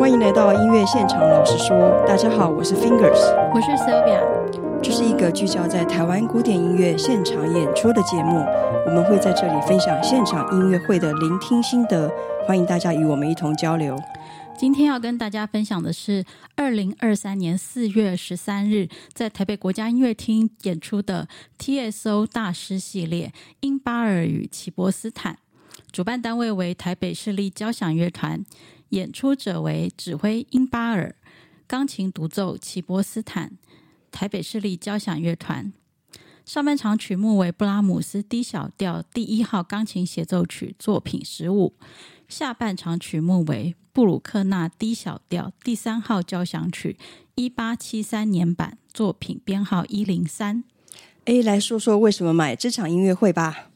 欢迎来到音乐现场，老实说，大家好，我是 Fingers，我是 Sylvia，这是一个聚焦在台湾古典音乐现场演出的节目，我们会在这里分享现场音乐会的聆听心得，欢迎大家与我们一同交流。今天要跟大家分享的是二零二三年四月十三日在台北国家音乐厅演出的 TSO 大师系列《英巴尔与齐波斯坦》，主办单位为台北市立交响乐团。演出者为指挥英巴尔，钢琴独奏齐柏斯坦，台北市立交响乐团。上半场曲目为布拉姆斯 D 小调第一号钢琴协奏曲作品十五，下半场曲目为布鲁克纳 D 小调第三号交响曲一八七三年版作品编号一零三。哎，来说说为什么买这场音乐会吧。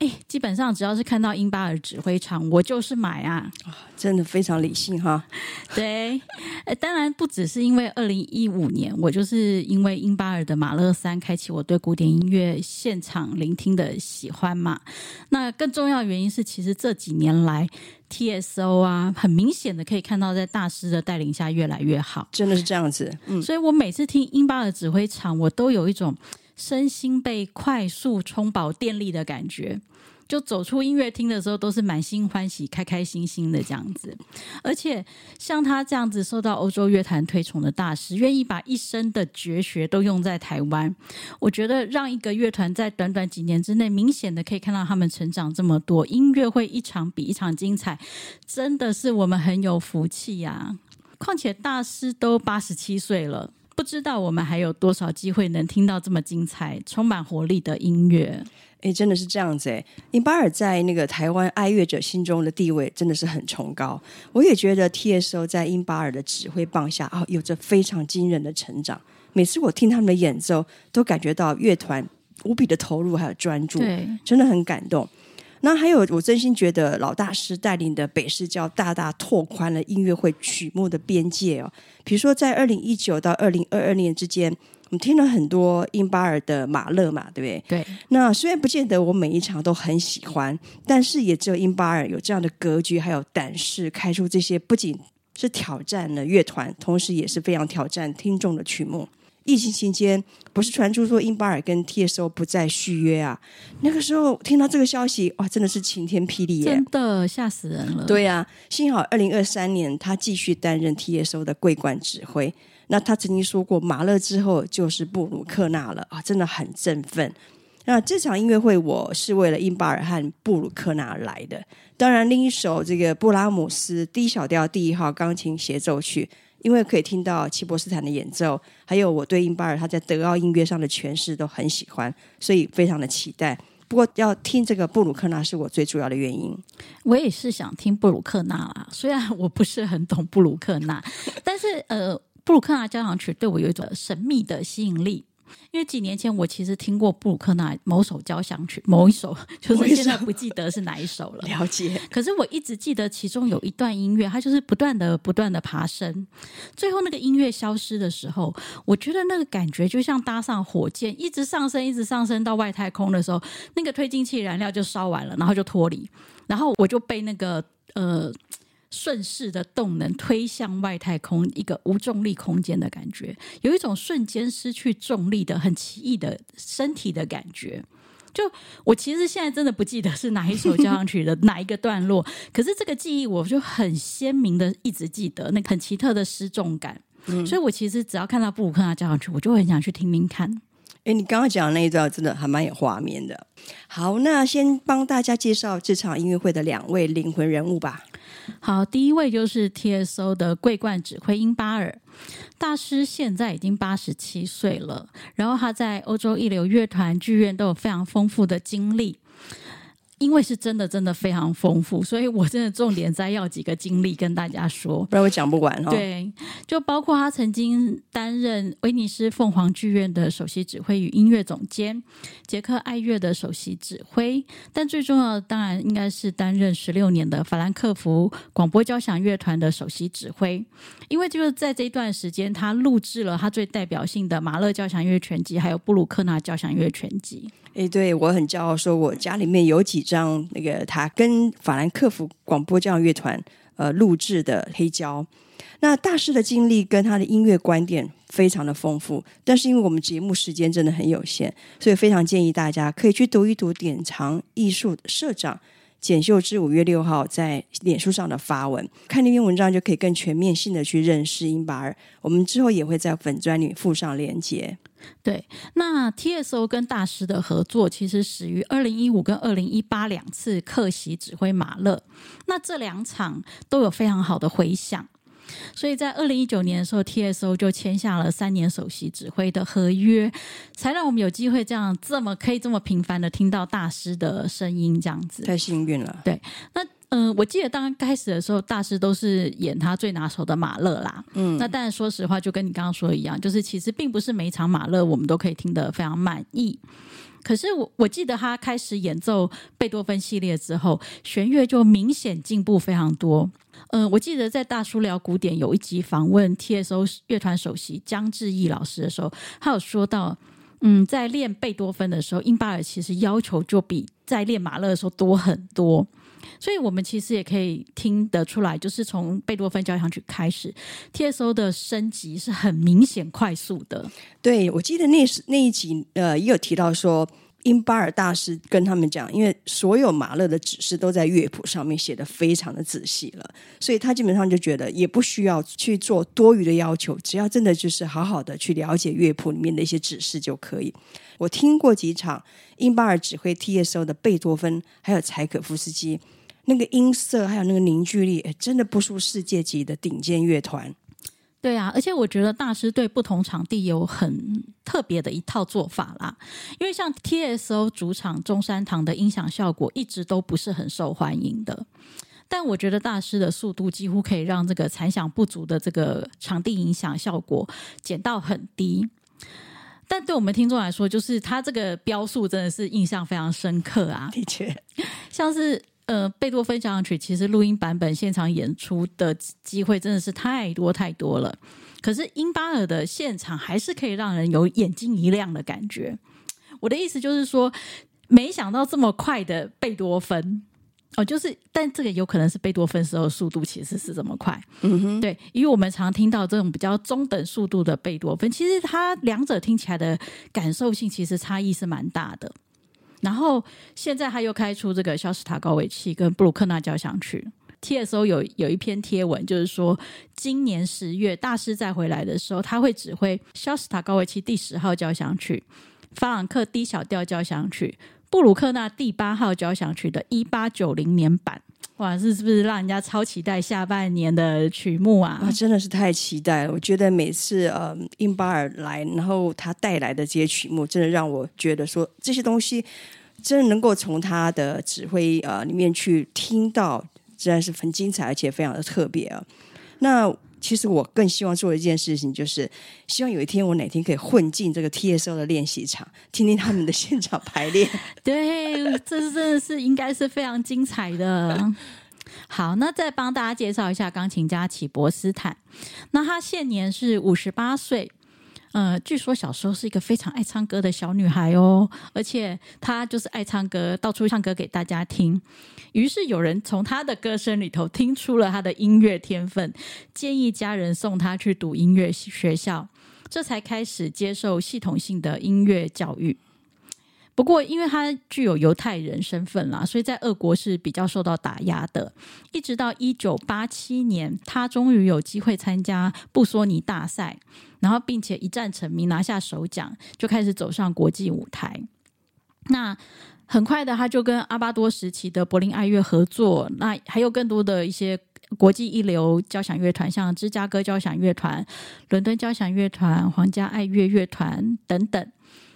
哎，基本上只要是看到英巴尔指挥场，我就是买啊！真的非常理性哈。对，当然不只是因为二零一五年，我就是因为英巴尔的马勒三开启我对古典音乐现场聆听的喜欢嘛。那更重要的原因是，其实这几年来 TSO 啊，很明显的可以看到在大师的带领下越来越好，真的是这样子。嗯，所以我每次听英巴尔指挥场，我都有一种。身心被快速充饱电力的感觉，就走出音乐厅的时候都是满心欢喜、开开心心的这样子。而且像他这样子受到欧洲乐坛推崇的大师，愿意把一生的绝学都用在台湾，我觉得让一个乐团在短短几年之内，明显的可以看到他们成长这么多，音乐会一场比一场精彩，真的是我们很有福气呀！况且大师都八十七岁了。不知道我们还有多少机会能听到这么精彩、充满活力的音乐？哎，真的是这样子哎！英巴尔在那个台湾爱乐者心中的地位真的是很崇高。我也觉得 TSO 在英巴尔的指挥棒下啊、哦，有着非常惊人的成长。每次我听他们的演奏，都感觉到乐团无比的投入还有专注，对，真的很感动。那还有，我真心觉得老大师带领的北市教大大拓宽了音乐会曲目的边界哦。比如说，在二零一九到二零二二年之间，我们听了很多英巴尔的马勒嘛，对不对？对。那虽然不见得我每一场都很喜欢，但是也只有英巴尔有这样的格局，还有胆识开出这些不仅是挑战了乐团，同时也是非常挑战听众的曲目。疫情期间，不是传出说英巴尔跟 TSO 不再续约啊？那个时候听到这个消息，哇，真的是晴天霹雳耶！真的吓死人了。对呀、啊，幸好二零二三年他继续担任 TSO 的桂冠指挥。那他曾经说过，马勒之后就是布鲁克纳了啊，真的很振奋。那这场音乐会，我是为了英巴尔和布鲁克纳来的。当然，另一首这个布拉姆斯 D 小调第一号钢琴协奏曲。因为可以听到齐博斯坦的演奏，还有我对英巴尔他在德奥音乐上的诠释都很喜欢，所以非常的期待。不过要听这个布鲁克纳是我最主要的原因。我也是想听布鲁克纳啊，虽然我不是很懂布鲁克纳，但是呃，布鲁克纳交响曲对我有一种神秘的吸引力。因为几年前我其实听过布鲁克纳某首交响曲，某一首，就是现在不记得是哪一首了。了解。可是我一直记得其中有一段音乐，它就是不断的、不断的爬升，最后那个音乐消失的时候，我觉得那个感觉就像搭上火箭，一直上升，一直上升到外太空的时候，那个推进器燃料就烧完了，然后就脱离，然后我就被那个呃。顺势的动能推向外太空，一个无重力空间的感觉，有一种瞬间失去重力的很奇异的身体的感觉。就我其实现在真的不记得是哪一首交响曲的哪一个段落，可是这个记忆我就很鲜明的一直记得那个很奇特的失重感。嗯，所以我其实只要看到布鲁克纳交响曲，我就很想去听听看。哎，你刚刚讲的那一段真的还蛮有画面的。好，那先帮大家介绍这场音乐会的两位灵魂人物吧。好，第一位就是 TSO 的桂冠指挥英巴尔大师，现在已经八十七岁了。然后他在欧洲一流乐团、剧院都有非常丰富的经历。因为是真的，真的非常丰富，所以我真的重点摘要几个经历跟大家说，不然我讲不完哦。对，就包括他曾经担任威尼斯凤凰剧院的首席指挥与音乐总监，捷克爱乐的首席指挥，但最重要的当然应该是担任十六年的法兰克福广播交响乐团的首席指挥，因为就是在这一段时间，他录制了他最代表性的马勒交响乐全集，还有布鲁克纳交响乐全集。哎，对，我很骄傲，说我家里面有几张那个他跟法兰克福广播交响乐团呃录制的黑胶。那大师的经历跟他的音乐观点非常的丰富，但是因为我们节目时间真的很有限，所以非常建议大家可以去读一读典藏艺术社长简秀之五月六号在脸书上的发文，看那篇文章就可以更全面性的去认识英巴尔。我们之后也会在粉专里附上链接。对，那 TSO 跟大师的合作其实始于二零一五跟二零一八两次客席指挥马勒，那这两场都有非常好的回响。所以在二零一九年的时候，TSO 就签下了三年首席指挥的合约，才让我们有机会这样这么可以这么频繁的听到大师的声音，这样子太幸运了。对，那嗯、呃，我记得刚刚开始的时候，大师都是演他最拿手的马勒啦。嗯，那但是说实话，就跟你刚刚说的一样，就是其实并不是每一场马勒我们都可以听得非常满意。可是我我记得他开始演奏贝多芬系列之后，弦乐就明显进步非常多。嗯、呃，我记得在大叔聊古典有一集访问 TSO 乐团首席江志毅老师的时候，他有说到，嗯，在练贝多芬的时候，英巴尔其实要求就比在练马勒的时候多很多。所以我们其实也可以听得出来，就是从贝多芬交响曲开始，TSO 的升级是很明显、快速的。对，我记得那时那一集，呃，也有提到说。因巴尔大师跟他们讲，因为所有马勒的指示都在乐谱上面写得非常的仔细了，所以他基本上就觉得也不需要去做多余的要求，只要真的就是好好的去了解乐谱里面的一些指示就可以。我听过几场因巴尔指挥 TSO 的贝多芬，还有柴可夫斯基，那个音色还有那个凝聚力，真的不输世界级的顶尖乐团。对啊，而且我觉得大师对不同场地有很特别的一套做法啦。因为像 TSO 主场中山堂的音响效果一直都不是很受欢迎的，但我觉得大师的速度几乎可以让这个残响不足的这个场地音响效果减到很低。但对我们听众来说，就是他这个标速真的是印象非常深刻啊。的确，像是。呃，贝多芬交响曲其实录音版本现场演出的机会真的是太多太多了，可是英巴尔的现场还是可以让人有眼睛一亮的感觉。我的意思就是说，没想到这么快的贝多芬哦，就是，但这个有可能是贝多芬时候速度其实是这么快。嗯哼，对，因为我们常听到这种比较中等速度的贝多芬，其实它两者听起来的感受性其实差异是蛮大的。然后现在他又开出这个肖斯塔高维奇跟布鲁克纳交响曲。TSO 有有一篇贴文，就是说今年十月大师再回来的时候，他会指挥肖斯塔高维奇第十号交响曲、法朗克低小调交响曲、布鲁克纳第八号交响曲的一八九零年版。哇，是是不是让人家超期待下半年的曲目啊？啊，真的是太期待了！我觉得每次呃，殷巴尔来，然后他带来的这些曲目，真的让我觉得说这些东西真的能够从他的指挥呃里面去听到，真的是很精彩，而且非常的特别啊。那。其实我更希望做一件事情，就是希望有一天我哪天可以混进这个 TSO 的练习场，听听他们的现场排练。对，这是真的是应该是非常精彩的。好，那再帮大家介绍一下钢琴家齐博斯坦。那他现年是五十八岁。呃，据说小时候是一个非常爱唱歌的小女孩哦，而且她就是爱唱歌，到处唱歌给大家听。于是有人从她的歌声里头听出了她的音乐天分，建议家人送她去读音乐学校，这才开始接受系统性的音乐教育。不过，因为他具有犹太人身份啦，所以在俄国是比较受到打压的。一直到一九八七年，他终于有机会参加布索尼大赛，然后并且一战成名，拿下首奖，就开始走上国际舞台。那很快的，他就跟阿巴多时期的柏林爱乐合作，那还有更多的一些国际一流交响乐团，像芝加哥交响乐团、伦敦交响乐团、皇家爱乐乐团等等。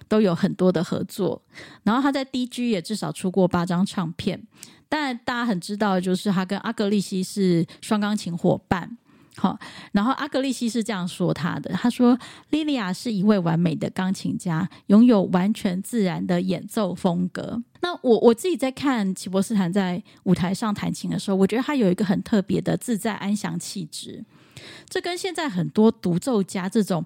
都有很多的合作，然后他在 DG 也至少出过八张唱片，但大家很知道就是他跟阿格利西是双钢琴伙伴，好，然后阿格利西是这样说他的，他说莉莉亚是一位完美的钢琴家，拥有完全自然的演奏风格。那我我自己在看齐博斯坦在舞台上弹琴的时候，我觉得他有一个很特别的自在安详气质，这跟现在很多独奏家这种。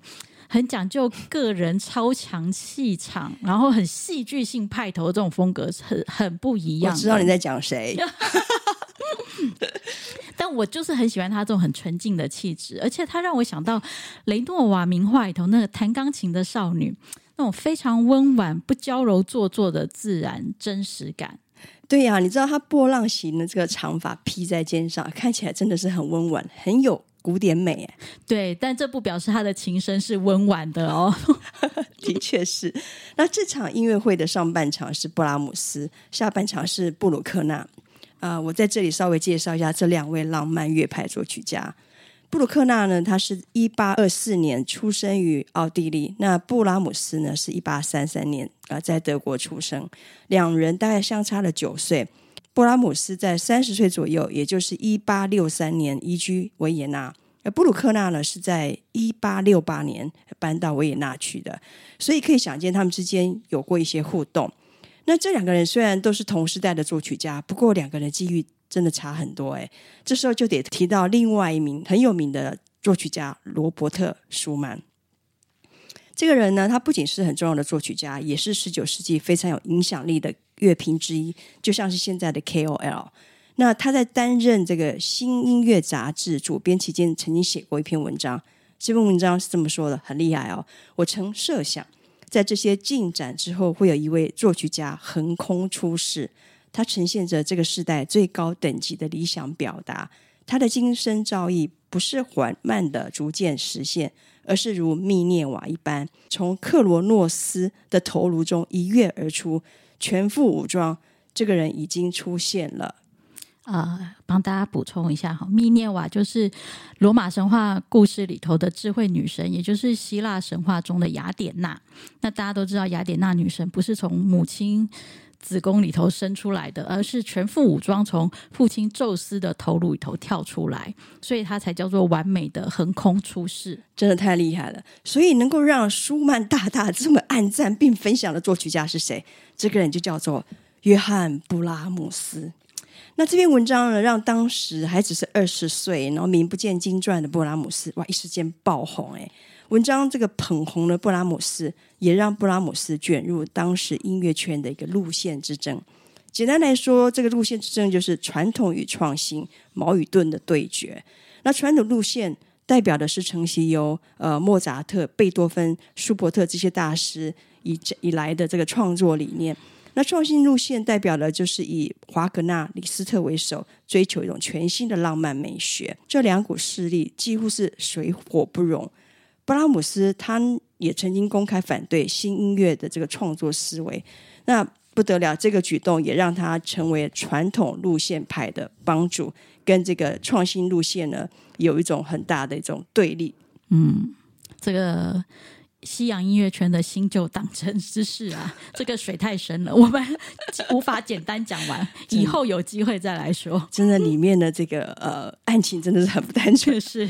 很讲究个人超强气场，然后很戏剧性派头这种风格很很不一样。我知道你在讲谁，但 但我就是很喜欢他这种很纯净的气质，而且他让我想到雷诺瓦名画里头那个弹钢琴的少女，那种非常温婉、不娇柔做作的自然真实感。对呀、啊，你知道他波浪形的这个长发披在肩上，看起来真的是很温婉，很有古典美。对，但这不表示他的琴声是温婉的哦。的确是。那这场音乐会的上半场是布拉姆斯，下半场是布鲁克纳。啊、呃，我在这里稍微介绍一下这两位浪漫乐派作曲家。布鲁克纳呢，他是一八二四年出生于奥地利。那布拉姆斯呢，是一八三三年啊、呃，在德国出生。两人大概相差了九岁。布拉姆斯在三十岁左右，也就是一八六三年移居维也纳。而布鲁克纳呢，是在一八六八年搬到维也纳去的。所以可以想见，他们之间有过一些互动。那这两个人虽然都是同时代的作曲家，不过两个人的机遇。真的差很多哎，这时候就得提到另外一名很有名的作曲家罗伯特舒曼。这个人呢，他不仅是很重要的作曲家，也是十九世纪非常有影响力的乐评之一，就像是现在的 KOL。那他在担任这个《新音乐杂志》主编期间，曾经写过一篇文章。这篇文章是这么说的，很厉害哦。我曾设想，在这些进展之后，会有一位作曲家横空出世。他呈现着这个时代最高等级的理想表达，他的今生造诣不是缓慢的逐渐实现，而是如密涅瓦一般，从克罗诺斯的头颅中一跃而出，全副武装。这个人已经出现了。呃，帮大家补充一下哈，密涅瓦就是罗马神话故事里头的智慧女神，也就是希腊神话中的雅典娜。那大家都知道，雅典娜女神不是从母亲。子宫里头生出来的，而是全副武装从父亲宙斯的头颅里头跳出来，所以他才叫做完美的横空出世，真的太厉害了。所以能够让舒曼大大这么暗赞并分享的作曲家是谁？这个人就叫做约翰布拉姆斯。那这篇文章呢，让当时还只是二十岁，然后名不见经传的布拉姆斯，哇，一时间爆红哎。文章这个捧红了布拉姆斯，也让布拉姆斯卷入当时音乐圈的一个路线之争。简单来说，这个路线之争就是传统与创新、矛与盾的对决。那传统路线代表的是承袭由呃莫扎特、贝多芬、舒伯特这些大师以以来的这个创作理念。那创新路线代表的就是以华格纳、李斯特为首，追求一种全新的浪漫美学。这两股势力几乎是水火不容。布拉姆斯他也曾经公开反对新音乐的这个创作思维，那不得了，这个举动也让他成为传统路线派的帮助，跟这个创新路线呢有一种很大的一种对立。嗯，这个。西洋音乐圈的新旧党争之事啊，这个水太深了，我们无法简单讲完，以后有机会再来说。真的，里面的这个呃案情真的是很不单纯。是，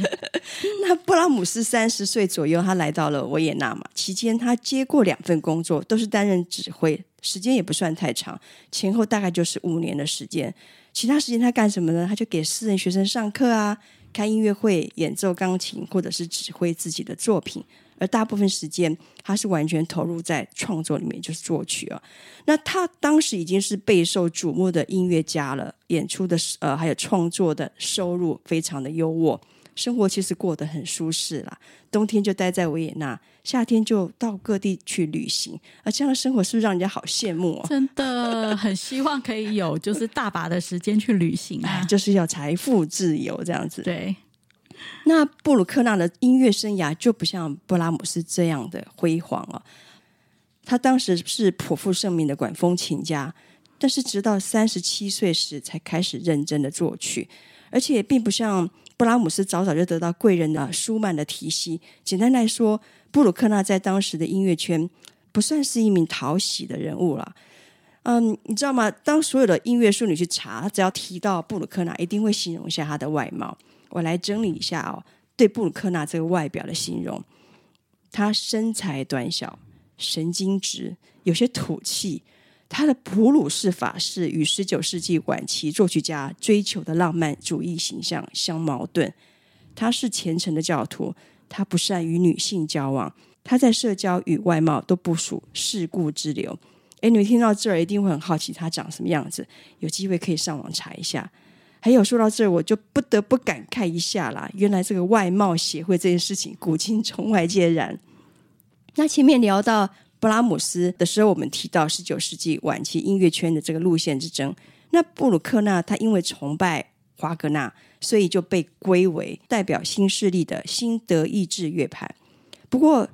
那布拉姆斯三十岁左右，他来到了维也纳嘛，期间他接过两份工作，都是担任指挥，时间也不算太长，前后大概就是五年的时间。其他时间他干什么呢？他就给私人学生上课啊，开音乐会，演奏钢琴，或者是指挥自己的作品。而大部分时间，他是完全投入在创作里面，就是作曲啊。那他当时已经是备受瞩目的音乐家了，演出的呃还有创作的收入非常的优渥，生活其实过得很舒适啦。冬天就待在维也纳，夏天就到各地去旅行。而这样的生活是不是让人家好羡慕哦？真的很希望可以有，就是大把的时间去旅行啊，就是要财富自由这样子。对。那布鲁克纳的音乐生涯就不像布拉姆斯这样的辉煌了。他当时是颇负盛名的管风琴家，但是直到三十七岁时才开始认真的作曲，而且并不像布拉姆斯早早就得到贵人的舒曼的提携。简单来说，布鲁克纳在当时的音乐圈不算是一名讨喜的人物了。嗯，你知道吗？当所有的音乐书你去查，只要提到布鲁克纳，一定会形容一下他的外貌。我来整理一下哦，对布鲁克纳这个外表的形容：他身材短小，神经质，有些土气。他的普鲁士法式与十九世纪晚期作曲家追求的浪漫主义形象相矛盾。他是虔诚的教徒，他不善与女性交往，他在社交与外貌都不属世故之流。诶，你们听到这儿一定会很好奇他长什么样子，有机会可以上网查一下。还有说到这，我就不得不感慨一下啦。原来这个外貌协会这件事情，古今中外皆然。那前面聊到布拉姆斯的时候，我们提到十九世纪晚期音乐圈的这个路线之争。那布鲁克纳他因为崇拜华格纳，所以就被归为代表新势力的新德意志乐派。不过，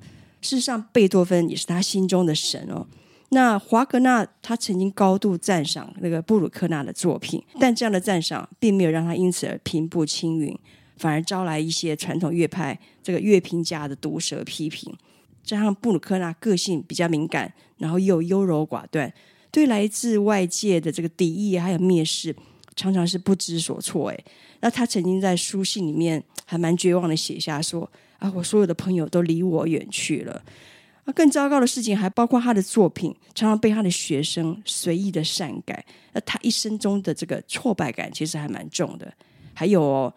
事实上贝多芬也是他心中的神哦。那华格纳他曾经高度赞赏那个布鲁克纳的作品，但这样的赞赏并没有让他因此而平步青云，反而招来一些传统乐派这个乐评家的毒舌批评。加上布鲁克纳个性比较敏感，然后又优柔寡断，对来自外界的这个敌意还有蔑视，常常是不知所措。哎，那他曾经在书信里面还蛮绝望的写下说：“啊，我所有的朋友都离我远去了。”更糟糕的事情还包括他的作品常常被他的学生随意的擅改，那他一生中的这个挫败感其实还蛮重的。还有哦，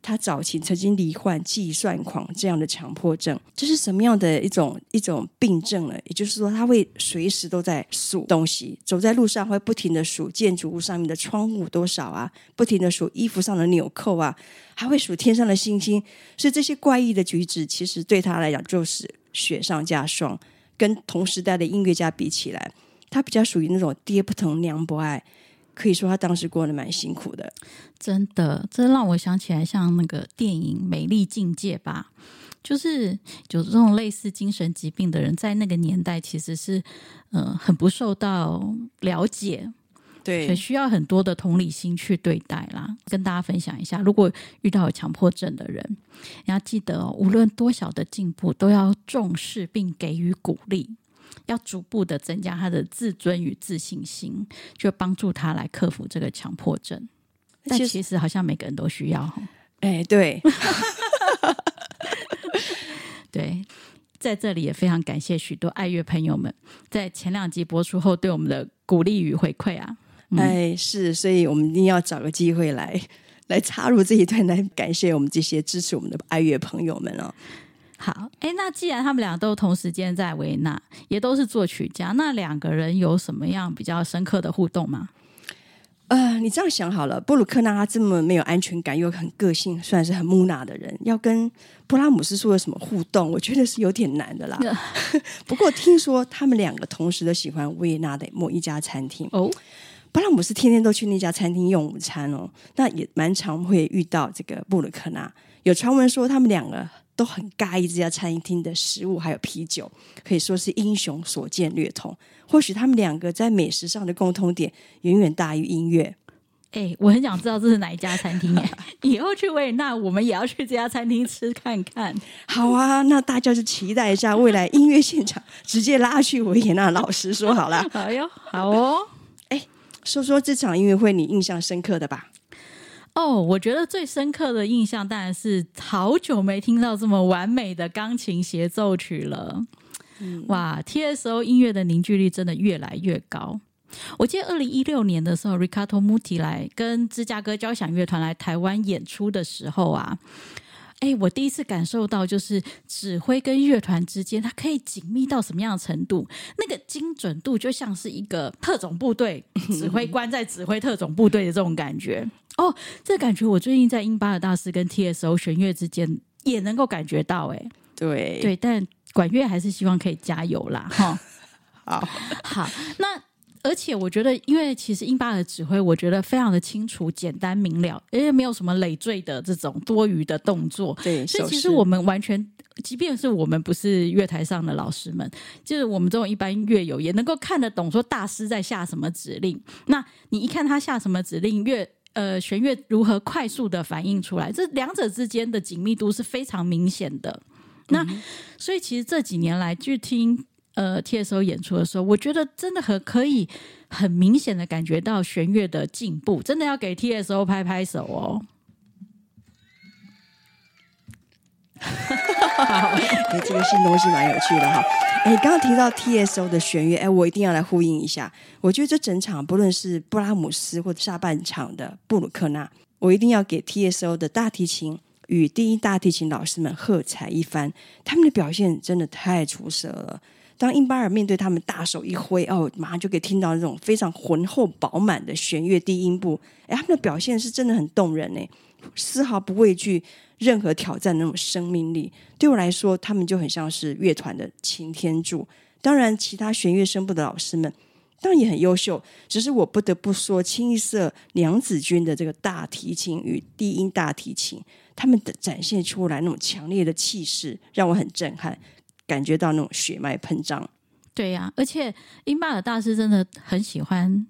他早期曾经罹患计算狂这样的强迫症，这是什么样的一种一种病症呢？也就是说，他会随时都在数东西，走在路上会不停的数建筑物上面的窗户多少啊，不停的数衣服上的纽扣啊，还会数天上的星星。所以这些怪异的举止，其实对他来讲就是。雪上加霜，跟同时代的音乐家比起来，他比较属于那种爹不疼娘不爱，可以说他当时过得蛮辛苦的。真的，这让我想起来像那个电影《美丽境界》吧，就是有这种类似精神疾病的人，在那个年代其实是呃很不受到了解。对，需要很多的同理心去对待啦。跟大家分享一下，如果遇到有强迫症的人，你要记得哦，无论多小的进步，都要重视并给予鼓励，要逐步的增加他的自尊与自信心，就帮助他来克服这个强迫症。但其实好像每个人都需要。哎，对，对，在这里也非常感谢许多爱乐朋友们在前两集播出后对我们的鼓励与回馈啊。哎，是，所以我们一定要找个机会来 来插入这一段，来感谢我们这些支持我们的爱乐朋友们哦。好，哎，那既然他们俩都同时间在维纳，也都是作曲家，那两个人有什么样比较深刻的互动吗？呃，你这样想好了，布鲁克纳他这么没有安全感又很个性，算是很木讷的人，要跟布拉姆斯说有什么互动，我觉得是有点难的啦。不过听说他们两个同时都喜欢维也纳的某一家餐厅哦。布拉姆斯天天都去那家餐厅用午餐哦，那也蛮常会遇到这个布鲁克纳。有传闻说他们两个都很尬意这家餐厅的食物还有啤酒，可以说是英雄所见略同。或许他们两个在美食上的共通点远远大于音乐。哎，我很想知道这是哪一家餐厅耶！以后去维也纳，我们也要去这家餐厅吃看看。好啊，那大家就期待一下未来音乐现场，直接拉去维也纳。老实说好了，好哟，好哦。说说这场音乐会你印象深刻的吧？哦，我觉得最深刻的印象当然是好久没听到这么完美的钢琴协奏曲了。嗯、哇，TSO 音乐的凝聚力真的越来越高。我记得二零一六年的时候，Riccardo Muti 来跟芝加哥交响乐团来台湾演出的时候啊。哎，我第一次感受到，就是指挥跟乐团之间，它可以紧密到什么样的程度？那个精准度就像是一个特种部队 指挥官在指挥特种部队的这种感觉。哦，这感觉我最近在英巴尔大师跟 TSO 弦乐之间也能够感觉到。哎，对对，但管乐还是希望可以加油啦。哈，好，好，那。而且我觉得，因为其实英巴尔的指挥，我觉得非常的清楚、简单明了，因为没有什么累赘的这种多余的动作。对，所以其实我们完全，即便是我们不是乐台上的老师们，就是我们这种一般乐友，也能够看得懂说大师在下什么指令。那你一看他下什么指令，乐呃弦乐如何快速的反应出来，这两者之间的紧密度是非常明显的。那、嗯、所以其实这几年来去听。呃，TSO 演出的时候，我觉得真的很可以很明显的感觉到弦乐的进步，真的要给 TSO 拍拍手哦。好，哎，这个新东西蛮有趣的哈。哎，刚刚提到 TSO 的弦乐，哎，我一定要来呼应一下。我觉得这整场不论是布拉姆斯或者下半场的布鲁克纳，我一定要给 TSO 的大提琴与第一大提琴老师们喝彩一番，他们的表现真的太出色了。当英巴尔面对他们大手一挥，哦，马上就可以听到那种非常浑厚饱满的弦乐低音部。哎，他们的表现是真的很动人呢，丝毫不畏惧任何挑战那种生命力。对我来说，他们就很像是乐团的擎天柱。当然，其他弦乐声部的老师们。当然也很优秀，只是我不得不说，清一色娘子军的这个大提琴与低音大提琴，他们的展现出来那种强烈的气势，让我很震撼，感觉到那种血脉喷张。对呀、啊，而且英巴尔大师真的很喜欢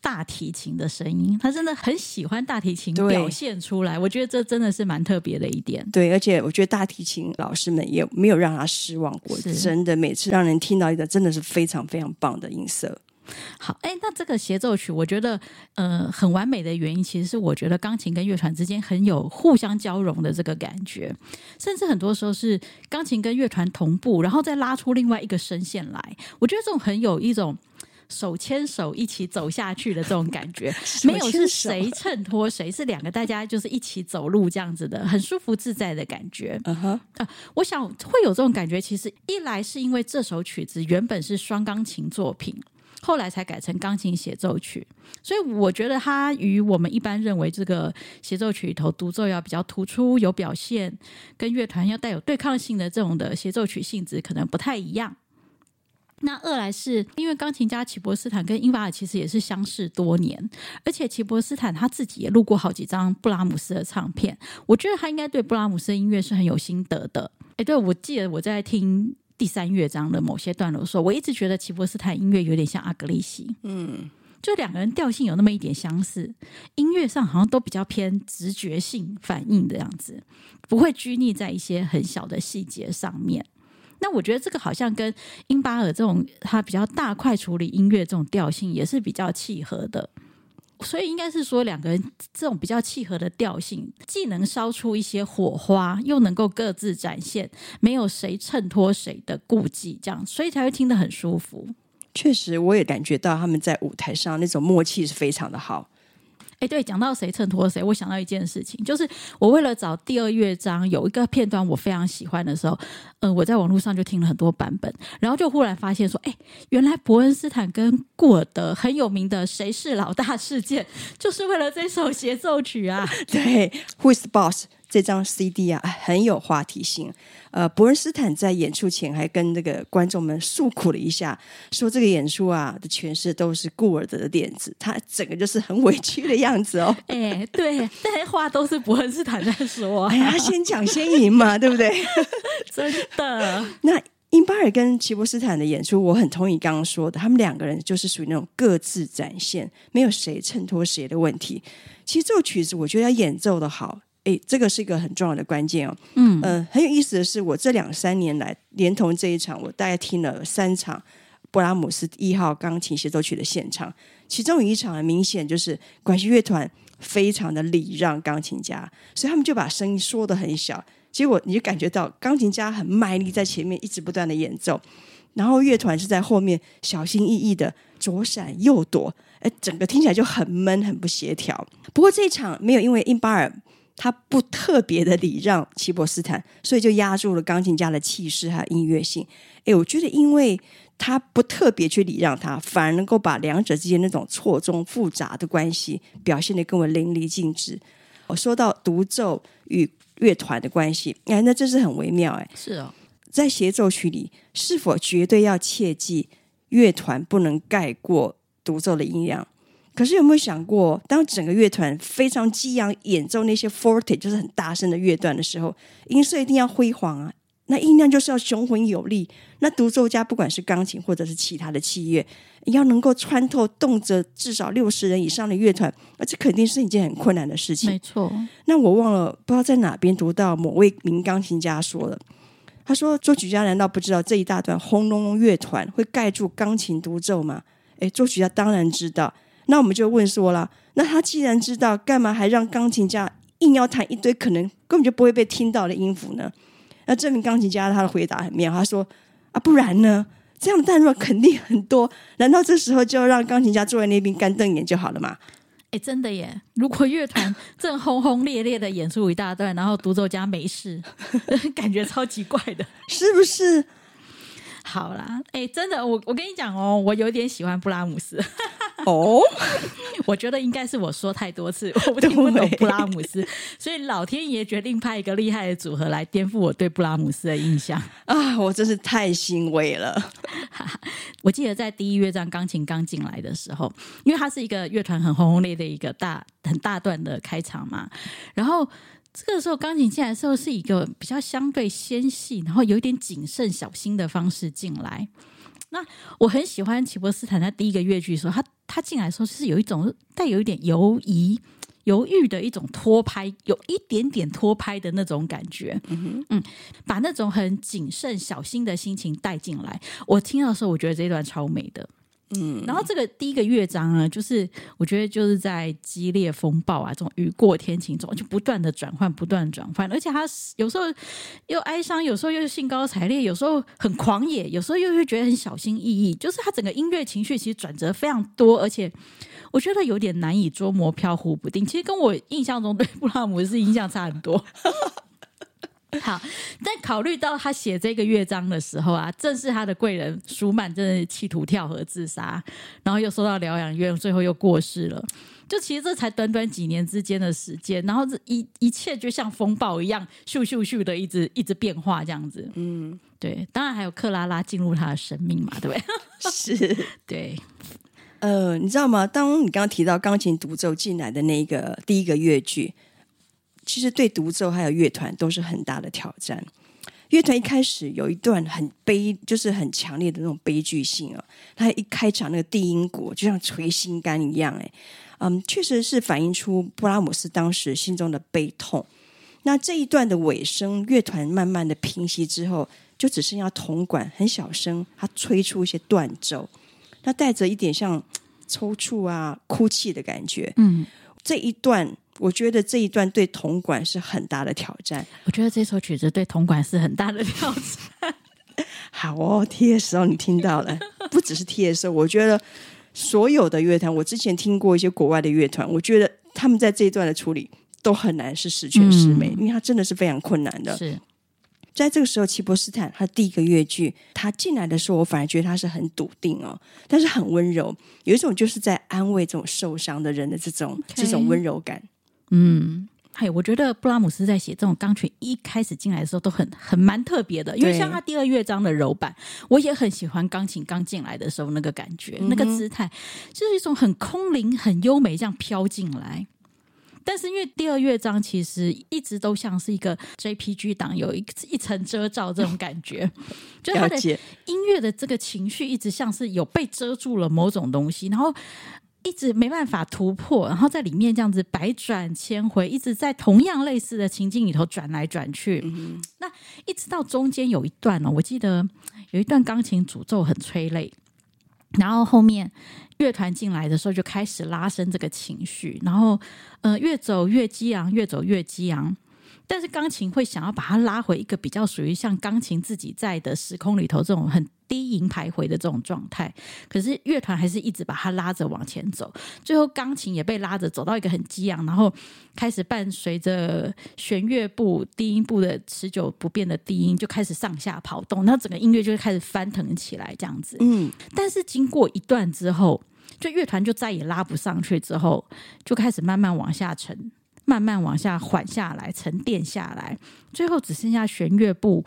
大提琴的声音，他真的很喜欢大提琴表现出来。我觉得这真的是蛮特别的一点。对，而且我觉得大提琴老师们也没有让他失望过，真的每次让人听到一个真的是非常非常棒的音色。好，哎，那这个协奏曲，我觉得，呃，很完美的原因，其实是我觉得钢琴跟乐团之间很有互相交融的这个感觉，甚至很多时候是钢琴跟乐团同步，然后再拉出另外一个声线来。我觉得这种很有一种手牵手一起走下去的这种感觉，没有是谁衬托谁，是两个大家就是一起走路这样子的，很舒服自在的感觉。嗯哼，啊，我想会有这种感觉，其实一来是因为这首曲子原本是双钢琴作品。后来才改成钢琴协奏曲，所以我觉得它与我们一般认为这个协奏曲里头独奏要比较突出、有表现，跟乐团要带有对抗性的这种的协奏曲性质可能不太一样。那二来是因为钢琴家齐博斯坦跟英法尔其实也是相识多年，而且齐博斯坦他自己也录过好几张布拉姆斯的唱片，我觉得他应该对布拉姆斯的音乐是很有心得的。诶，对，我记得我在听。第三乐章的某些段落说，我一直觉得齐博斯坦音乐有点像阿格利西，嗯，就两个人调性有那么一点相似，音乐上好像都比较偏直觉性反应的样子，不会拘泥在一些很小的细节上面。那我觉得这个好像跟英巴尔这种他比较大块处理音乐这种调性也是比较契合的。所以应该是说，两个人这种比较契合的调性，既能烧出一些火花，又能够各自展现，没有谁衬托谁的顾忌，这样，所以才会听得很舒服。确实，我也感觉到他们在舞台上那种默契是非常的好。哎，对，讲到谁衬托谁，我想到一件事情，就是我为了找第二乐章有一个片段我非常喜欢的时候，嗯、我在网络上就听了很多版本，然后就忽然发现说，哎，原来伯恩斯坦跟古尔德很有名的“谁是老大”事件，就是为了这首协奏曲啊。对，Who is the boss？这张 CD 啊，很有话题性。呃，伯恩斯坦在演出前还跟这个观众们诉苦了一下，说这个演出啊的诠释都是顾尔德的点子，他整个就是很委屈的样子哦。哎，对，但是话都是伯恩斯坦在说。哎呀，先讲先赢嘛，对不对？真的。那英巴尔跟齐博斯坦的演出，我很同意刚刚说的，他们两个人就是属于那种各自展现，没有谁衬托谁的问题。其实这首曲子，我觉得要演奏的好。哎，这个是一个很重要的关键哦。嗯嗯、呃，很有意思的是，我这两三年来，连同这一场，我大概听了三场布拉姆斯一号钢琴协奏曲的现场。其中有一场很明显就是管弦乐团非常的礼让钢琴家，所以他们就把声音缩得很小。结果你就感觉到钢琴家很卖力在前面一直不断的演奏，然后乐团是在后面小心翼翼的左闪右躲，哎，整个听起来就很闷很不协调。不过这一场没有因为印巴尔。他不特别的礼让齐博斯坦，所以就压住了钢琴家的气势和音乐性。诶，我觉得因为他不特别去礼让他，反而能够把两者之间那种错综复杂的关系表现得更为淋漓尽致。我说到独奏与乐团的关系，哎，那这是很微妙。哎，是哦，在协奏曲里，是否绝对要切记乐团不能盖过独奏的音量？可是有没有想过，当整个乐团非常激昂演奏那些 forte，就是很大声的乐段的时候，音色一定要辉煌啊！那音量就是要雄浑有力。那独奏家不管是钢琴或者是其他的器乐，要能够穿透动辄至少六十人以上的乐团，那这肯定是一件很困难的事情。没错。那我忘了，不知道在哪边读到某位名钢琴家说了，他说：“作曲家难道不知道这一大段轰隆隆乐团会盖住钢琴独奏吗？”诶，作曲家当然知道。那我们就问说了，那他既然知道，干嘛还让钢琴家硬要弹一堆可能根本就不会被听到的音符呢？那这名钢琴家他的回答很妙，他说：“啊，不然呢？这样的弹落肯定很多，难道这时候就要让钢琴家坐在那边干瞪眼就好了吗？”哎，真的耶！如果乐团 正轰轰烈烈的演出一大段，然后独奏家没事，感觉超奇怪的，是不是？好啦，哎，真的，我我跟你讲哦，我有点喜欢布拉姆斯。哦，我觉得应该是我说太多次，我不听不懂布拉姆斯，所以老天爷决定派一个厉害的组合来颠覆我对布拉姆斯的印象啊！我真是太欣慰了。我记得在第一乐章钢琴刚进来的时候，因为它是一个乐团很轰轰烈烈的一个大很大段的开场嘛，然后这个时候钢琴进来的时候是一个比较相对纤细，然后有一点谨慎小心的方式进来。那我很喜欢齐博斯坦在第一个乐句的时候，他他进来的时候是有一种带有一点犹疑、犹豫的一种拖拍，有一点点拖拍的那种感觉。嗯，嗯，把那种很谨慎小心的心情带进来。我听到的时候，我觉得这一段超美的。嗯，然后这个第一个乐章呢，就是我觉得就是在激烈风暴啊，这种雨过天晴中，就不断的转换，不断转换，而且他有时候又哀伤，有时候又兴高采烈，有时候很狂野，有时候又会觉得很小心翼翼，就是他整个音乐情绪其实转折非常多，而且我觉得有点难以捉摸，飘忽不定。其实跟我印象中对布拉姆斯印象差很多。好，但考虑到他写这个乐章的时候啊，正是他的贵人舒曼，真的企图跳河自杀，然后又收到疗养院，最后又过世了。就其实这才短短几年之间的时间，然后这一一切就像风暴一样，咻咻咻的一直一直变化这样子。嗯，对，当然还有克拉拉进入他的生命嘛，对不对？是，对。呃，你知道吗？当你刚刚提到钢琴独奏进来的那个第一个乐句。其实对独奏还有乐团都是很大的挑战。乐团一开始有一段很悲，就是很强烈的那种悲剧性啊。他一开场那个低音鼓就像捶心肝一样，哎，嗯，确实是反映出布拉姆斯当时心中的悲痛。那这一段的尾声，乐团慢慢的平息之后，就只剩下铜管很小声，他吹出一些断奏，那带着一点像抽搐啊、哭泣的感觉。嗯，这一段。我觉得这一段对铜管是很大的挑战。我觉得这首曲子对铜管是很大的挑战。好哦，TSO，你听到了，不只是 TSO，我觉得所有的乐团，我之前听过一些国外的乐团，我觉得他们在这一段的处理都很难是十全十美，嗯、因为它真的是非常困难的。是在这个时候，齐柏斯坦他第一个乐句，他进来的时候，我反而觉得他是很笃定哦，但是很温柔，有一种就是在安慰这种受伤的人的这种.这种温柔感。嗯，嘿，我觉得布拉姆斯在写这种钢琴一开始进来的时候都很很蛮特别的，因为像他第二乐章的柔板，我也很喜欢钢琴刚进来的时候那个感觉，嗯、那个姿态，就是一种很空灵、很优美这样飘进来。但是因为第二乐章其实一直都像是一个 JPG 档，有一一层遮罩这种感觉，就他的音乐的这个情绪一直像是有被遮住了某种东西，然后。一直没办法突破，然后在里面这样子百转千回，一直在同样类似的情境里头转来转去。嗯、那一直到中间有一段呢、哦，我记得有一段钢琴主奏很催泪，然后后面乐团进来的时候就开始拉伸这个情绪，然后呃越走越激昂，越走越激昂。但是钢琴会想要把它拉回一个比较属于像钢琴自己在的时空里头这种很低吟徘徊的这种状态，可是乐团还是一直把它拉着往前走，最后钢琴也被拉着走到一个很激昂，然后开始伴随着弦乐部低音部的持久不变的低音就开始上下跑动，那整个音乐就开始翻腾起来这样子。嗯，但是经过一段之后，就乐团就再也拉不上去，之后就开始慢慢往下沉。慢慢往下缓下来，沉淀下来，最后只剩下弦乐部，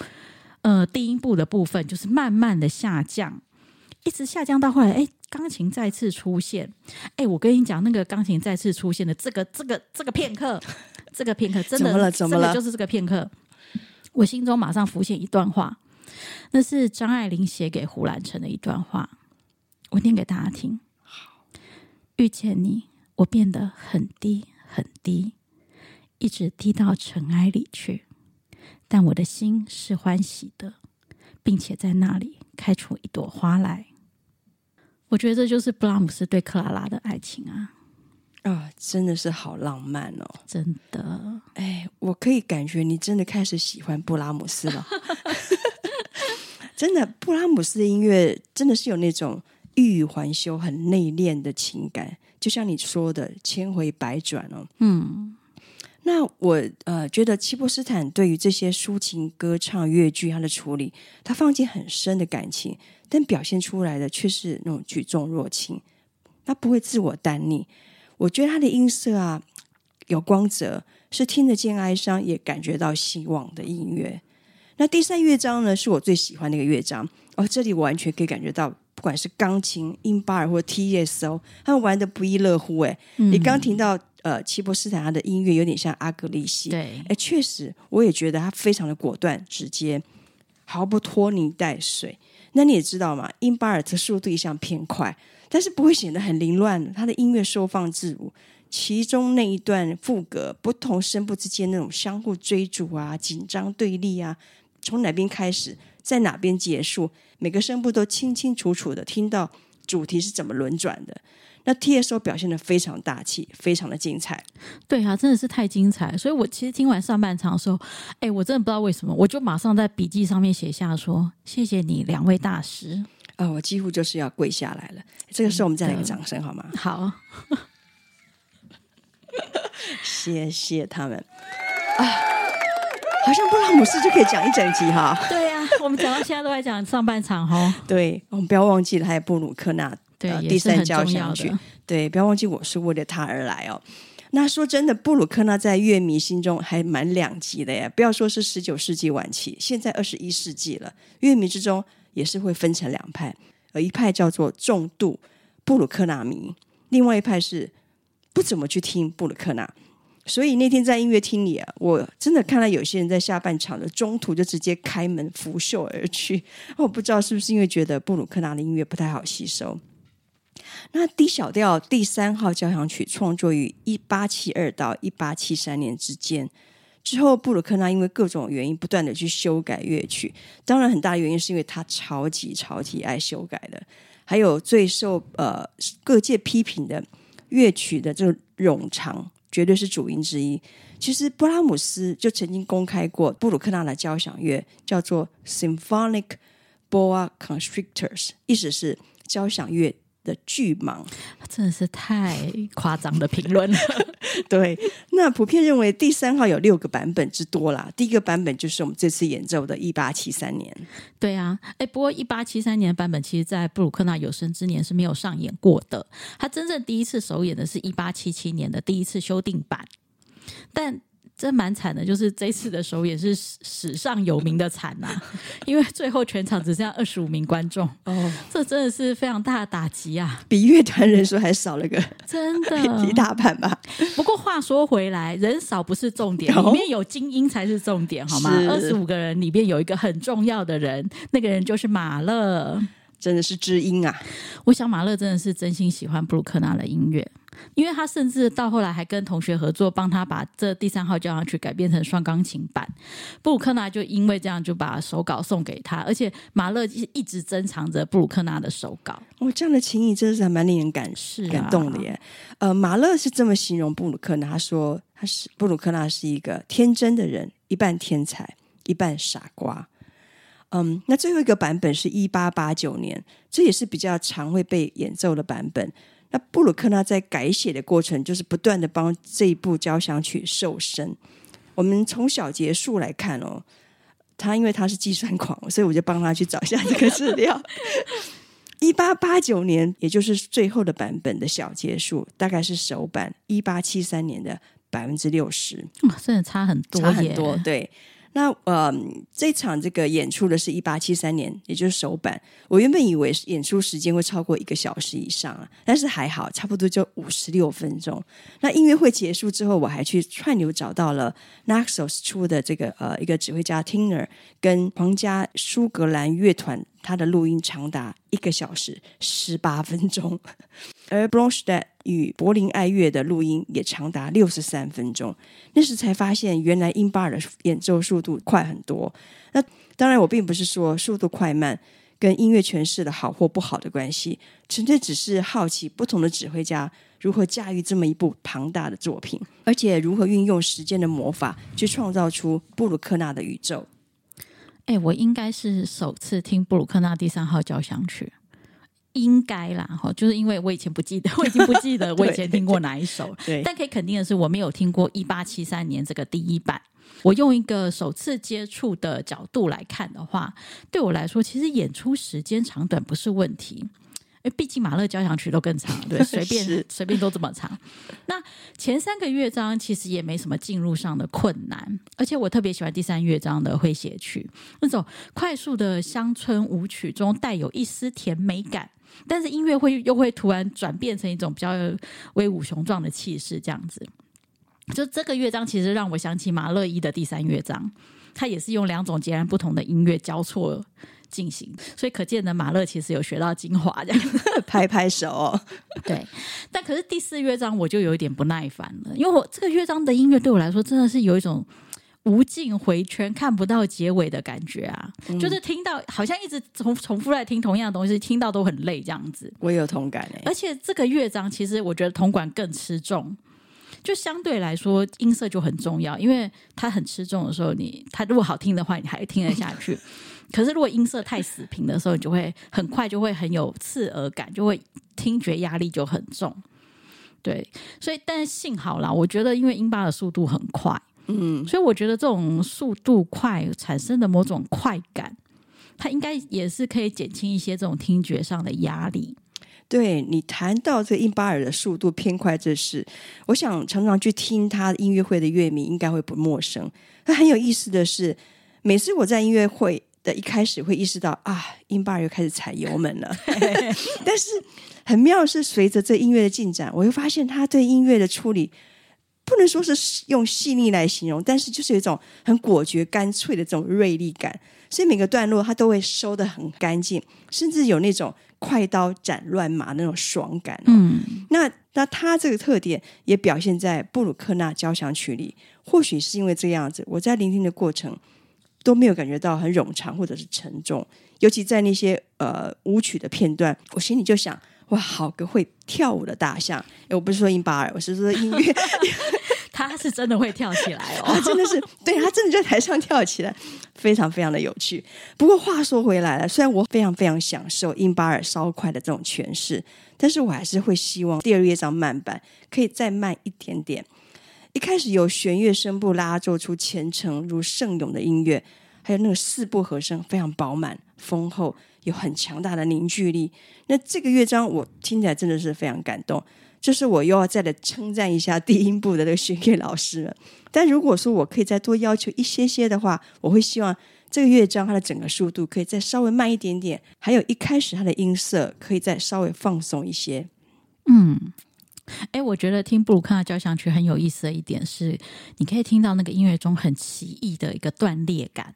呃，低音部的部分，就是慢慢的下降，一直下降到后来，哎，钢琴再次出现，哎，我跟你讲，那个钢琴再次出现的这个这个这个片刻，这个片刻真的 怎么了？怎么了？真的就是这个片刻，我心中马上浮现一段话，那是张爱玲写给胡兰成的一段话，我念给大家听。好，遇见你，我变得很低很低。一直低到尘埃里去，但我的心是欢喜的，并且在那里开出一朵花来。我觉得这就是布拉姆斯对克拉拉的爱情啊！啊、哦，真的是好浪漫哦！真的，哎，我可以感觉你真的开始喜欢布拉姆斯了。真的，布拉姆斯的音乐真的是有那种欲语还休、很内敛的情感，就像你说的，千回百转哦。嗯。那我呃觉得齐柏斯坦对于这些抒情歌唱乐句他的处理，他放进很深的感情，但表现出来的却是那种举重若轻，他不会自我耽溺。我觉得他的音色啊有光泽，是听得见哀伤也感觉到希望的音乐。那第三乐章呢，是我最喜欢的一个乐章哦，这里我完全可以感觉到，不管是钢琴、英巴尔或 TSO，他们玩的不亦乐乎。哎、嗯，你刚听到。呃，齐博斯坦他的音乐有点像阿格丽西，对，哎，确实，我也觉得他非常的果断、直接，毫不拖泥带水。那你也知道嘛，英巴尔特速度一向偏快，但是不会显得很凌乱。他的音乐收放自如，其中那一段副歌，不同声部之间那种相互追逐啊、紧张对立啊，从哪边开始，在哪边结束，每个声部都清清楚楚的听到主题是怎么轮转的。那 TSO 表现的非常大气，非常的精彩。对啊，真的是太精彩。所以我其实听完上半场的时候，哎，我真的不知道为什么，我就马上在笔记上面写下说：“谢谢你两位大师。”啊，我几乎就是要跪下来了。这个时候我们再来个掌声好吗？好，谢谢他们啊！好像布拉姆斯就可以讲一整集哈。对呀、啊，我们讲到现在都在讲上半场哈。对，我们不要忘记了，还有布鲁克纳。对、呃，第三交响曲，对，不要忘记我是为了他而来哦。那说真的，布鲁克纳在乐迷心中还蛮两极的呀。不要说是十九世纪晚期，现在二十一世纪了，乐迷之中也是会分成两派，呃，一派叫做重度布鲁克纳迷，另外一派是不怎么去听布鲁克纳。所以那天在音乐厅里啊，我真的看到有些人在下半场的中途就直接开门拂袖而去。我不知道是不是因为觉得布鲁克纳的音乐不太好吸收。那 D 小调第三号交响曲创作于一八七二到一八七三年之间，之后布鲁克纳因为各种原因不断的去修改乐曲，当然很大原因是因为他超级超级爱修改的，还有最受呃各界批评的乐曲的这个冗长，绝对是主因之一。其实布拉姆斯就曾经公开过布鲁克纳的交响乐叫做 Symphonic Boa Constrictors，意思是交响乐。的巨蟒，真的是太夸张的评论了。对，那普遍认为第三号有六个版本之多啦。第一个版本就是我们这次演奏的1873年。对啊，哎，不过1873年的版本，其实在布鲁克纳有生之年是没有上演过的。他真正第一次首演的是1877年的第一次修订版，但。真蛮惨的，就是这次的首演是史上有名的惨呐、啊，因为最后全场只剩下二十五名观众哦，这真的是非常大的打击啊，比乐团人数还少了个真的 一大半吧。不过话说回来，人少不是重点，里面有精英才是重点，好吗？二十五个人里面有一个很重要的人，那个人就是马勒，真的是知音啊！我想马勒真的是真心喜欢布鲁克纳的音乐。因为他甚至到后来还跟同学合作，帮他把这第三号交响曲改编成双钢琴版。布鲁克纳就因为这样就把手稿送给他，而且马勒一直珍藏着布鲁克纳的手稿。哦，这样的情谊真的是还蛮令人感是、啊、感动的耶。呃，马勒是这么形容布鲁克纳，他说他是布鲁克纳是一个天真的人，一半天才，一半傻瓜。嗯，那最后一个版本是一八八九年，这也是比较常会被演奏的版本。那布鲁克纳在改写的过程，就是不断的帮这一部交响曲瘦身。我们从小节数来看哦，他因为他是计算狂，所以我就帮他去找一下这个资料。一八八九年，也就是最后的版本的小节数，大概是首版一八七三年的百分之六十。哇，真的差很多，差很多，对。那呃，这场这个演出的是一八七三年，也就是首版。我原本以为演出时间会超过一个小时以上啊，但是还好，差不多就五十六分钟。那音乐会结束之后，我还去串流找到了 Naxos 出的这个呃一个指挥家 Tiner 跟皇家苏格兰乐团他的录音，长达一个小时十八分钟。而 Bronsted 与柏林爱乐的录音也长达六十三分钟，那时才发现原来英巴尔的演奏速度快很多。那当然，我并不是说速度快慢跟音乐诠释的好或不好的关系，纯粹只是好奇不同的指挥家如何驾驭这么一部庞大的作品，而且如何运用时间的魔法去创造出布鲁克纳的宇宙。哎，我应该是首次听布鲁克纳第三号交响曲。应该啦，哈，就是因为我以前不记得，我已经不记得 我以前听过哪一首。对，但可以肯定的是，我没有听过一八七三年这个第一版。我用一个首次接触的角度来看的话，对我来说，其实演出时间长短不是问题。因为毕竟马勒交响曲都更长，对，随便随便都这么长。那前三个乐章其实也没什么进入上的困难，而且我特别喜欢第三乐章的诙谐曲，那种快速的乡村舞曲中带有一丝甜美感，但是音乐会又会突然转变成一种比较威武雄壮的气势，这样子。就这个乐章其实让我想起马勒一的第三乐章，它也是用两种截然不同的音乐交错。进行，所以可见的马勒其实有学到精华，这样拍拍手。对，但可是第四乐章我就有一点不耐烦了，因为我这个乐章的音乐对我来说真的是有一种无尽回圈、看不到结尾的感觉啊！嗯、就是听到好像一直重 重复在听同样的东西，听到都很累这样子。我也有同感而且这个乐章其实我觉得铜管更吃重，就相对来说音色就很重要，因为它很吃重的时候你，你它如果好听的话，你还听得下去。可是，如果音色太死平的时候，你就会很快就会很有刺耳感，就会听觉压力就很重。对，所以但是幸好啦，我觉得因为音巴的速度很快，嗯，所以我觉得这种速度快产生的某种快感，它应该也是可以减轻一些这种听觉上的压力。对，你谈到这个英巴尔的速度偏快这事，我想常常去听他音乐会的乐迷应该会不陌生。那很有意思的是，每次我在音乐会。的一开始会意识到啊，英巴尔又开始踩油门了。但是很妙的是，随着这音乐的进展，我又发现他对音乐的处理不能说是用细腻来形容，但是就是有一种很果决、干脆的这种锐利感。所以每个段落他都会收的很干净，甚至有那种快刀斩乱麻那种爽感。嗯，那那他这个特点也表现在布鲁克纳交响曲里。或许是因为这样子，我在聆听的过程。都没有感觉到很冗长或者是沉重，尤其在那些呃舞曲的片段，我心里就想：哇，好个会跳舞的大象！我不是说英巴尔，我是说音乐，他是真的会跳起来哦，真的是，对，他真的在台上跳起来，非常非常的有趣。不过话说回来了，虽然我非常非常享受英巴尔稍快的这种诠释，但是我还是会希望第二乐章慢板可以再慢一点点。一开始有弦乐声部拉奏出虔诚如圣咏的音乐，还有那个四部和声非常饱满丰厚，有很强大的凝聚力。那这个乐章我听起来真的是非常感动。这是我又要再来称赞一下低音部的那个弦乐老师了。但如果说我可以再多要求一些些的话，我会希望这个乐章它的整个速度可以再稍微慢一点点，还有一开始它的音色可以再稍微放松一些。嗯。哎，我觉得听布鲁克纳交响曲很有意思的一点是，你可以听到那个音乐中很奇异的一个断裂感。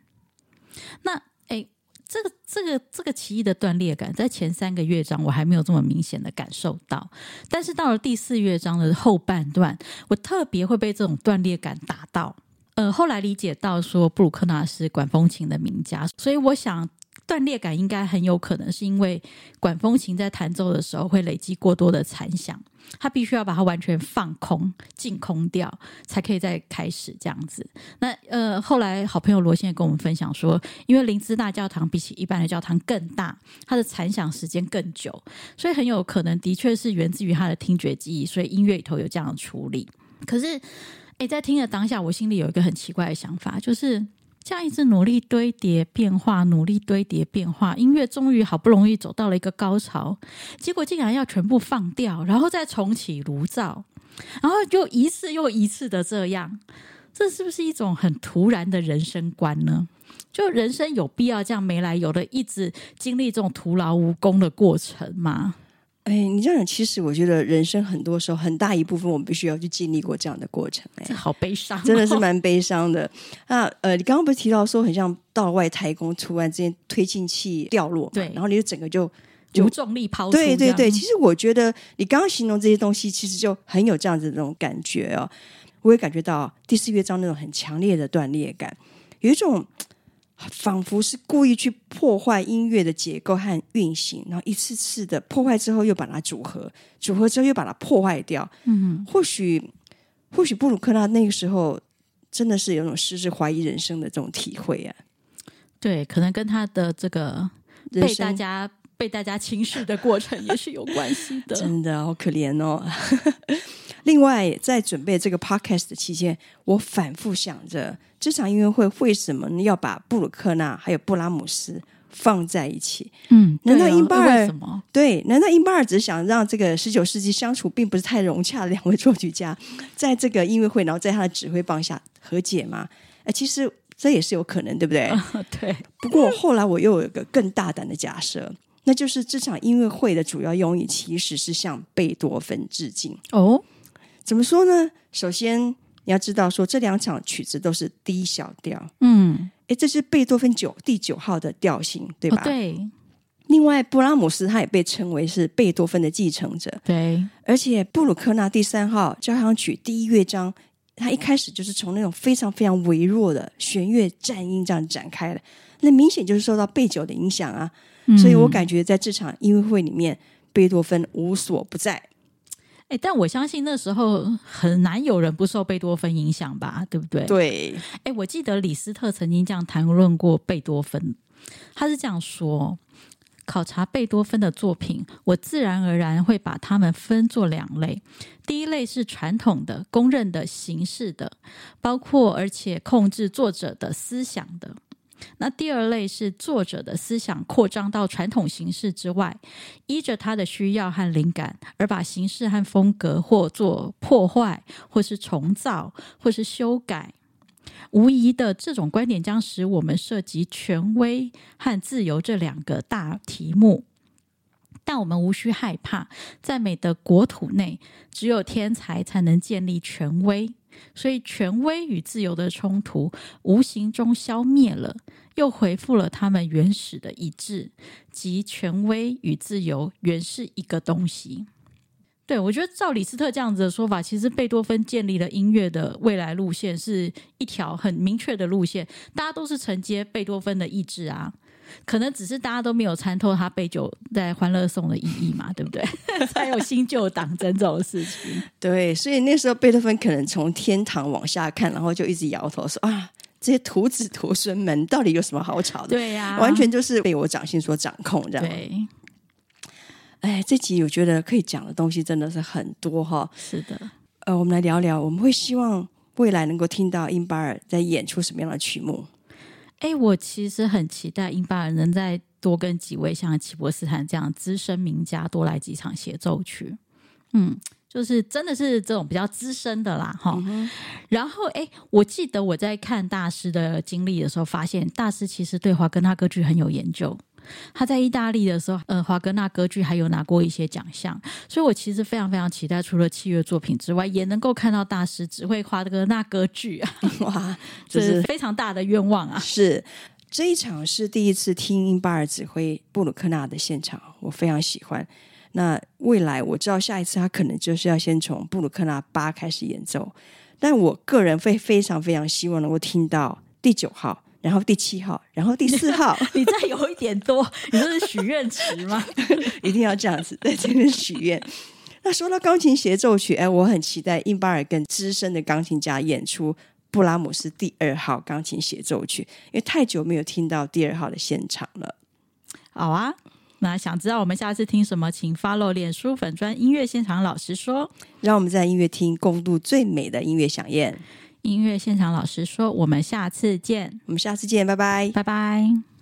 那哎，这个这个这个奇异的断裂感，在前三个乐章我还没有这么明显的感受到，但是到了第四乐章的后半段，我特别会被这种断裂感打到。呃，后来理解到说布鲁克纳是管风琴的名家，所以我想。断裂感应该很有可能是因为管风琴在弹奏的时候会累积过多的残响，它必须要把它完全放空、净空掉，才可以再开始这样子。那呃，后来好朋友罗先也跟我们分享说，因为林芝大教堂比起一般的教堂更大，它的残响时间更久，所以很有可能的确是源自于他的听觉记忆，所以音乐里头有这样的处理。可是，诶，在听的当下，我心里有一个很奇怪的想法，就是。这样一直努力堆叠变化，努力堆叠变化，音乐终于好不容易走到了一个高潮，结果竟然要全部放掉，然后再重启炉灶，然后就一次又一次的这样，这是不是一种很突然的人生观呢？就人生有必要这样没来由的一直经历这种徒劳无功的过程吗？哎，你这样讲，其实我觉得人生很多时候很大一部分，我们必须要去经历过这样的过程。哎，这好悲伤哦，真的是蛮悲伤的。那呃，你刚刚不是提到说，很像到外太空，突然之间推进器掉落，对，然后你就整个就无重力抛出。对对对，其实我觉得你刚刚形容这些东西，其实就很有这样子的那种感觉哦。我也感觉到第四乐章那种很强烈的断裂感，有一种。仿佛是故意去破坏音乐的结构和运行，然后一次次的破坏之后又把它组合，组合之后又把它破坏掉。嗯，或许或许布鲁克纳那个时候真的是有种失之怀疑人生的这种体会啊。对，可能跟他的这个被大家被大家轻视的过程也是有关系的。真的好可怜哦。另外，在准备这个 podcast 的期间，我反复想着这场音乐会为什么要把布鲁克纳还有布拉姆斯放在一起？嗯，难道英巴尔？什么？对，难道英巴尔只想让这个十九世纪相处并不是太融洽的两位作曲家，在这个音乐会，然后在他的指挥棒下和解吗？哎，其实这也是有可能，对不对？啊、对。不过后来我又有一个更大胆的假设，那就是这场音乐会的主要用意其实是向贝多芬致敬哦。怎么说呢？首先你要知道，说这两场曲子都是低小调，嗯，诶，这是贝多芬九第九号的调性，对吧？哦，对。另外，布拉姆斯他也被称为是贝多芬的继承者，对。而且布鲁克纳第三号交响曲第一乐章，他一开始就是从那种非常非常微弱的弦乐颤音这样展开的，那明显就是受到贝九的影响啊。嗯，所以我感觉在这场音乐会里面，贝多芬无所不在。哎，但我相信那时候很难有人不受贝多芬影响吧，对不对？对。哎，我记得李斯特曾经这样谈论过贝多芬，他是这样说：考察贝多芬的作品，我自然而然会把它们分作两类。第一类是传统的、公认的形式的，包括而且控制作者的思想的。那第二类是作者的思想扩张到传统形式之外，依着他的需要和灵感而把形式和风格或做破坏，或是重造，或是修改。无疑的，这种观点将使我们涉及权威和自由这两个大题目。但我们无需害怕，在美的国土内，只有天才才能建立权威。所以，权威与自由的冲突无形中消灭了，又恢复了他们原始的一致，即权威与自由原是一个东西。对，我觉得照李斯特这样子的说法，其实贝多芬建立了音乐的未来路线是一条很明确的路线，大家都是承接贝多芬的意志啊。可能只是大家都没有参透他被酒在欢乐颂的意义嘛，对不对？才有新旧党争这种事情。对，所以那时候贝多芬可能从天堂往下看，然后就一直摇头说：“啊，这些徒子徒孙们到底有什么好吵的？”对呀、啊，完全就是被我掌心所掌控，这样。对。哎，这集我觉得可以讲的东西真的是很多哈。是的，呃，我们来聊聊，我们会希望未来能够听到英巴尔在演出什么样的曲目。哎，我其实很期待英巴尔能再多跟几位像齐博斯坦这样资深名家多来几场协奏曲。嗯，就是真的是这种比较资深的啦，哈、嗯。然后，哎，我记得我在看大师的经历的时候，发现大师其实对华根纳歌剧很有研究。他在意大利的时候，呃，华格纳歌剧还有拿过一些奖项，所以我其实非常非常期待，除了器乐作品之外，也能够看到大师指挥华格纳歌剧啊！哇，这是非常大的愿望啊！是这一场是第一次听英巴尔指挥布鲁克纳的现场，我非常喜欢。那未来我知道下一次他可能就是要先从布鲁克纳八开始演奏，但我个人会非常非常希望能够听到第九号。然后第七号，然后第四号，你再有一点多，你这是许愿池吗？一定要这样子在这边许愿。那说到钢琴协奏曲，哎，我很期待印巴尔跟资深的钢琴家演出布拉姆斯第二号钢琴协奏曲，因为太久没有听到第二号的现场了。好啊，那想知道我们下次听什么，请 follow 脸书粉专音乐现场老实说，让我们在音乐厅共度最美的音乐饗宴。音乐现场老师说，我们下次见。我们下次见，拜拜，拜拜。